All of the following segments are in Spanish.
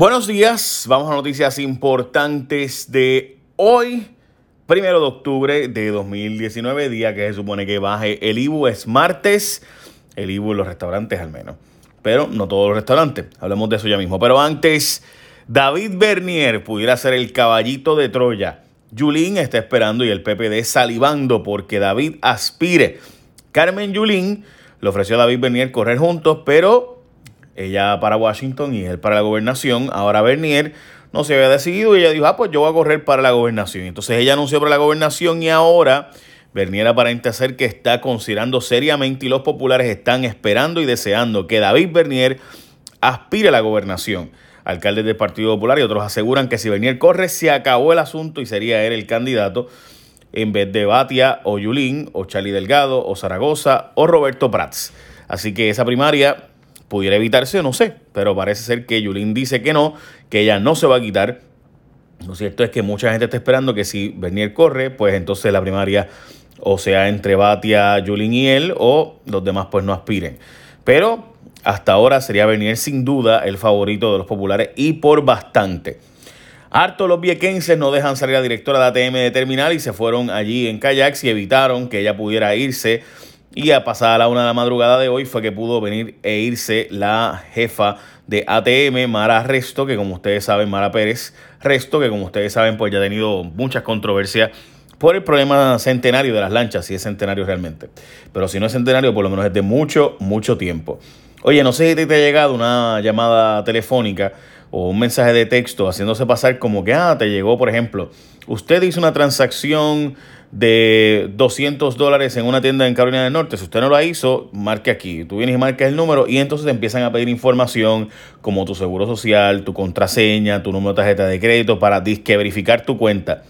Buenos días, vamos a noticias importantes de hoy, primero de octubre de 2019, día que se supone que baje el IBU, es martes, el IBU en los restaurantes al menos, pero no todos los restaurantes, hablemos de eso ya mismo. Pero antes, David Bernier pudiera ser el caballito de Troya. Yulín está esperando y el PPD salivando porque David aspire. Carmen Yulín le ofreció a David Bernier correr juntos, pero ella para Washington y él para la gobernación. Ahora Bernier no se había decidido y ella dijo, ah, pues yo voy a correr para la gobernación. Entonces ella anunció para la gobernación y ahora Bernier aparenta ser que está considerando seriamente y los populares están esperando y deseando que David Bernier aspire a la gobernación. Alcaldes del Partido Popular y otros aseguran que si Bernier corre se acabó el asunto y sería él el candidato en vez de Batia o Yulín o Charlie Delgado o Zaragoza o Roberto Prats. Así que esa primaria pudiera evitarse, no sé, pero parece ser que Yulín dice que no, que ella no se va a quitar. Lo cierto es que mucha gente está esperando que si Bernier corre, pues entonces la primaria o sea entre Batia, Yulín y él, o los demás pues no aspiren. Pero hasta ahora sería Bernier sin duda el favorito de los populares y por bastante. Harto los viequenses no dejan salir a la directora de ATM de terminal y se fueron allí en kayaks y evitaron que ella pudiera irse y a pasada la una de la madrugada de hoy fue que pudo venir e irse la jefa de ATM, Mara Resto, que como ustedes saben, Mara Pérez Resto, que como ustedes saben, pues ya ha tenido muchas controversias por el problema centenario de las lanchas, si es centenario realmente. Pero si no es centenario, por lo menos es de mucho, mucho tiempo. Oye, no sé si te ha llegado una llamada telefónica o un mensaje de texto haciéndose pasar como que, ah, te llegó, por ejemplo, usted hizo una transacción de 200 dólares en una tienda en Carolina del Norte. Si usted no lo hizo, marque aquí. Tú vienes y marcas el número y entonces te empiezan a pedir información como tu seguro social, tu contraseña, tu número de tarjeta de crédito para disque verificar tu cuenta.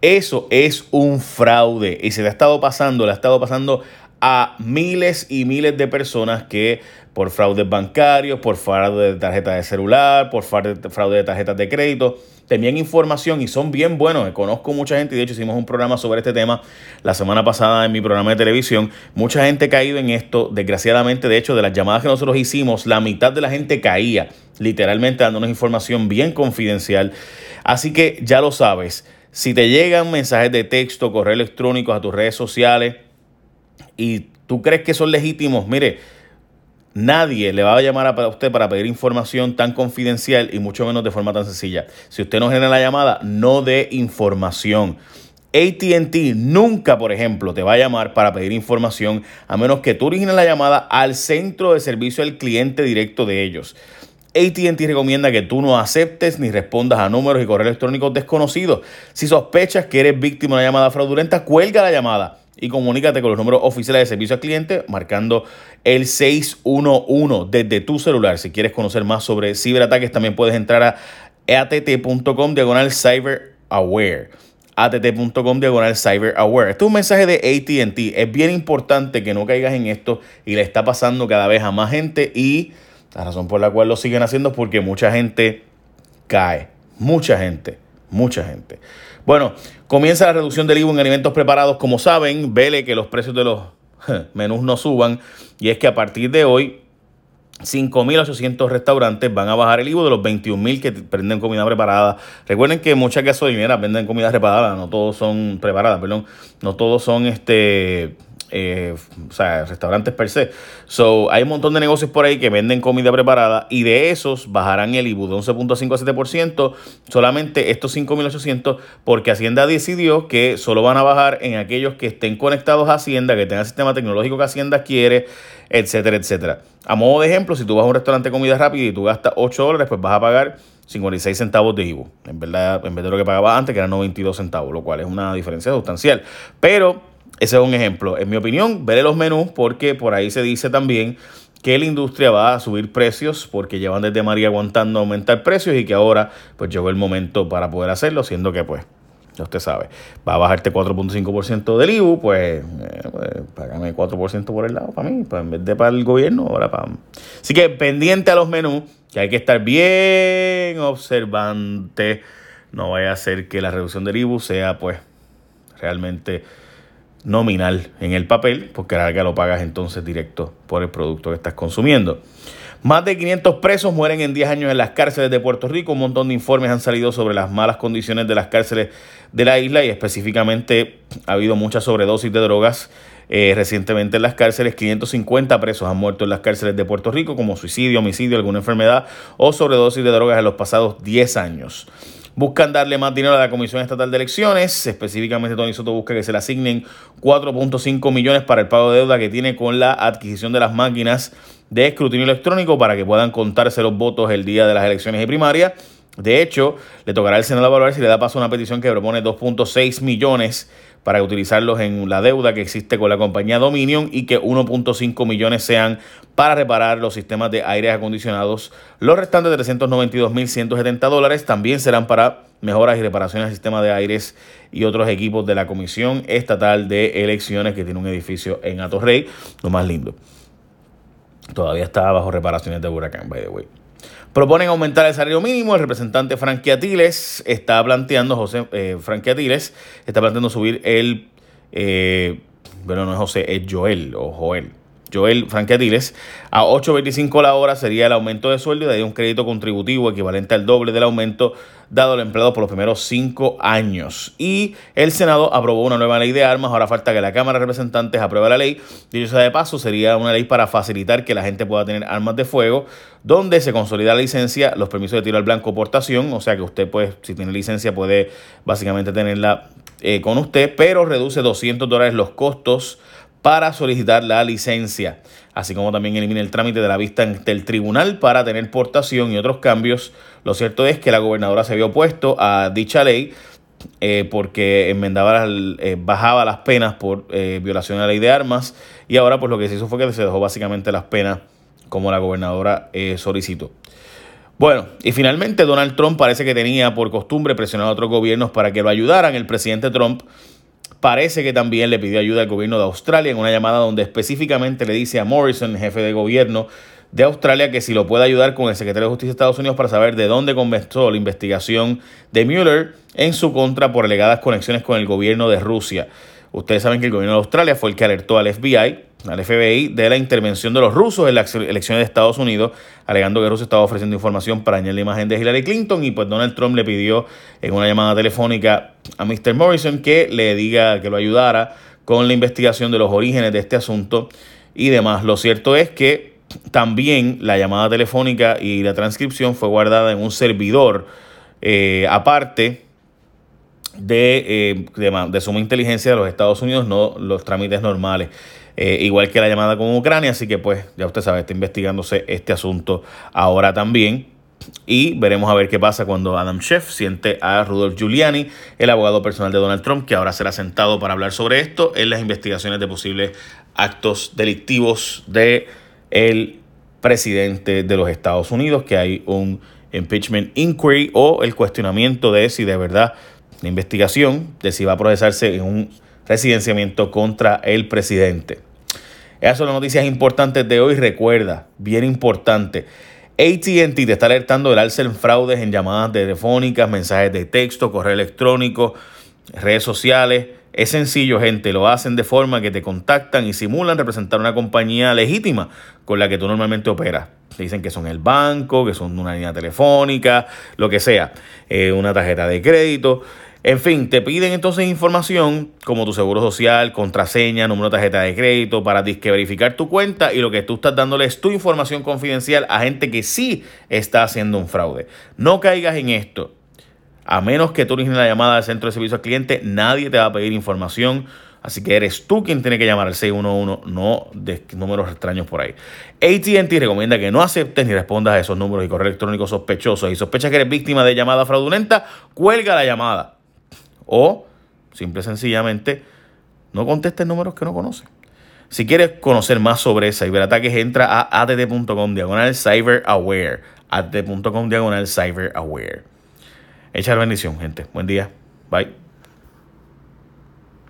Eso es un fraude y se le ha estado pasando, le ha estado pasando a miles y miles de personas que por fraudes bancarios, por fraude de tarjeta de celular, por fraude de tarjetas de crédito, te envían información y son bien buenos. Conozco mucha gente y de hecho hicimos un programa sobre este tema la semana pasada en mi programa de televisión. Mucha gente ha caído en esto, desgraciadamente, de hecho, de las llamadas que nosotros hicimos, la mitad de la gente caía, literalmente dándonos información bien confidencial. Así que ya lo sabes, si te llegan mensajes de texto, correo electrónico a tus redes sociales y tú crees que son legítimos, mire, Nadie le va a llamar a usted para pedir información tan confidencial y mucho menos de forma tan sencilla. Si usted no genera la llamada, no dé información. ATT nunca, por ejemplo, te va a llamar para pedir información a menos que tú origines la llamada al centro de servicio al cliente directo de ellos. ATT recomienda que tú no aceptes ni respondas a números y correos electrónicos desconocidos. Si sospechas que eres víctima de una llamada fraudulenta, cuelga la llamada y comunícate con los números oficiales de servicio al cliente marcando el 611 desde tu celular. Si quieres conocer más sobre ciberataques, también puedes entrar a att.com diagonal cyber aware att.com diagonal cyber aware. Este es un mensaje de ATT. Es bien importante que no caigas en esto y le está pasando cada vez a más gente y la razón por la cual lo siguen haciendo es porque mucha gente cae. Mucha gente. Mucha gente. Bueno, comienza la reducción del IVA en alimentos preparados. Como saben, vele que los precios de los menús no suban. Y es que a partir de hoy, 5.800 restaurantes van a bajar el IVA de los 21.000 que venden comida preparada. Recuerden que muchas gasolineras venden comida preparada, no todos son preparadas, perdón, no todos son este eh, o sea, restaurantes per se. So, hay un montón de negocios por ahí que venden comida preparada y de esos bajarán el IBU de 11.5 a 7%, solamente estos 5.800, porque Hacienda decidió que solo van a bajar en aquellos que estén conectados a Hacienda, que tengan el sistema tecnológico que Hacienda quiere, etcétera, etcétera. A modo de ejemplo, si tú vas a un restaurante de comida rápida y tú gastas 8 dólares, pues vas a pagar 56 centavos de IBU. En verdad, en vez de lo que pagaba antes, que eran 92 centavos, lo cual es una diferencia sustancial. Pero ese es un ejemplo. En mi opinión, veré los menús porque por ahí se dice también que la industria va a subir precios porque llevan desde María aguantando aumentar precios y que ahora pues llegó el momento para poder hacerlo, siendo que pues, ya usted sabe, va a bajarte 4.5% del IBU, pues, eh, pues págame 4% por el lado para mí, pues en vez de para el gobierno, ahora para... Así que pendiente a los menús, que hay que estar bien observante, no vaya a ser que la reducción del IBU sea pues realmente nominal en el papel, porque ahora que lo pagas entonces directo por el producto que estás consumiendo. Más de 500 presos mueren en 10 años en las cárceles de Puerto Rico. Un montón de informes han salido sobre las malas condiciones de las cárceles de la isla y específicamente ha habido mucha sobredosis de drogas eh, recientemente en las cárceles. 550 presos han muerto en las cárceles de Puerto Rico como suicidio, homicidio, alguna enfermedad o sobredosis de drogas en los pasados 10 años. Buscan darle más dinero a la Comisión Estatal de Elecciones. Específicamente, Tony Soto busca que se le asignen 4.5 millones para el pago de deuda que tiene con la adquisición de las máquinas de escrutinio electrónico para que puedan contarse los votos el día de las elecciones y primarias. De hecho, le tocará al Senado evaluar si le da paso a una petición que propone 2.6 millones para utilizarlos en la deuda que existe con la compañía Dominion y que 1.5 millones sean para reparar los sistemas de aire acondicionados. Los restantes 392.170 dólares también serán para mejoras y reparaciones al sistema de aires y otros equipos de la Comisión Estatal de Elecciones que tiene un edificio en Atorrey, lo más lindo. Todavía está bajo reparaciones de huracán, by the way. Proponen aumentar el salario mínimo. El representante Frankie Atiles está planteando, José eh, Frankie Atiles, está planteando subir el, eh, bueno, no es José, es Joel o Joel. Joel Frankie Atiles, a 8.25 la hora sería el aumento de sueldo y de ahí un crédito contributivo equivalente al doble del aumento dado al empleado por los primeros cinco años. Y el Senado aprobó una nueva ley de armas. Ahora falta que la Cámara de Representantes apruebe la ley. Dicho sea de paso, sería una ley para facilitar que la gente pueda tener armas de fuego, donde se consolida la licencia, los permisos de tiro al blanco portación. O sea que usted, pues, si tiene licencia, puede básicamente tenerla eh, con usted, pero reduce 200 dólares los costos para solicitar la licencia, así como también elimina el trámite de la vista ante el tribunal para tener portación y otros cambios. Lo cierto es que la gobernadora se había opuesto a dicha ley eh, porque enmendaba, eh, bajaba las penas por eh, violación a la ley de armas y ahora pues lo que se hizo fue que se dejó básicamente las penas como la gobernadora solicitó. Bueno, y finalmente Donald Trump parece que tenía por costumbre presionar a otros gobiernos para que lo ayudaran. El presidente Trump Parece que también le pidió ayuda al gobierno de Australia en una llamada donde específicamente le dice a Morrison, jefe de gobierno de Australia, que si lo puede ayudar con el secretario de Justicia de Estados Unidos para saber de dónde comenzó la investigación de Mueller en su contra por alegadas conexiones con el gobierno de Rusia. Ustedes saben que el gobierno de Australia fue el que alertó al FBI al FBI de la intervención de los rusos en las elecciones de Estados Unidos, alegando que Rusia estaba ofreciendo información para dañar la imagen de Hillary Clinton y pues Donald Trump le pidió en una llamada telefónica a Mr. Morrison que le diga que lo ayudara con la investigación de los orígenes de este asunto y demás. Lo cierto es que también la llamada telefónica y la transcripción fue guardada en un servidor eh, aparte de, eh, de suma inteligencia de los Estados Unidos, no los trámites normales. Eh, igual que la llamada con Ucrania, así que pues ya usted sabe, está investigándose este asunto ahora también. Y veremos a ver qué pasa cuando Adam Schiff siente a Rudolf Giuliani, el abogado personal de Donald Trump, que ahora será sentado para hablar sobre esto en las investigaciones de posibles actos delictivos de el presidente de los Estados Unidos, que hay un impeachment inquiry o el cuestionamiento de si de verdad la investigación de si va a procesarse en un residenciamiento contra el presidente. Esas son las noticias importantes de hoy. Recuerda, bien importante. ATT te está alertando del alza en fraudes en llamadas telefónicas, mensajes de texto, correo electrónico, redes sociales. Es sencillo, gente. Lo hacen de forma que te contactan y simulan representar una compañía legítima con la que tú normalmente operas. Te dicen que son el banco, que son una línea telefónica, lo que sea, eh, una tarjeta de crédito. En fin, te piden entonces información como tu seguro social, contraseña, número de tarjeta de crédito para verificar tu cuenta y lo que tú estás dándole es tu información confidencial a gente que sí está haciendo un fraude. No caigas en esto. A menos que tú origines la llamada al centro de servicio al cliente, nadie te va a pedir información. Así que eres tú quien tiene que llamar al 611, no de números extraños por ahí. ATT recomienda que no aceptes ni respondas a esos números y correo electrónicos sospechosos y sospechas que eres víctima de llamada fraudulenta, cuelga la llamada. O, simple y sencillamente, no contestes números que no conoces. Si quieres conocer más sobre ciberataques, entra a att.com diagonal cyberaware. att.com diagonal cyberaware. Echa la bendición, gente. Buen día. Bye.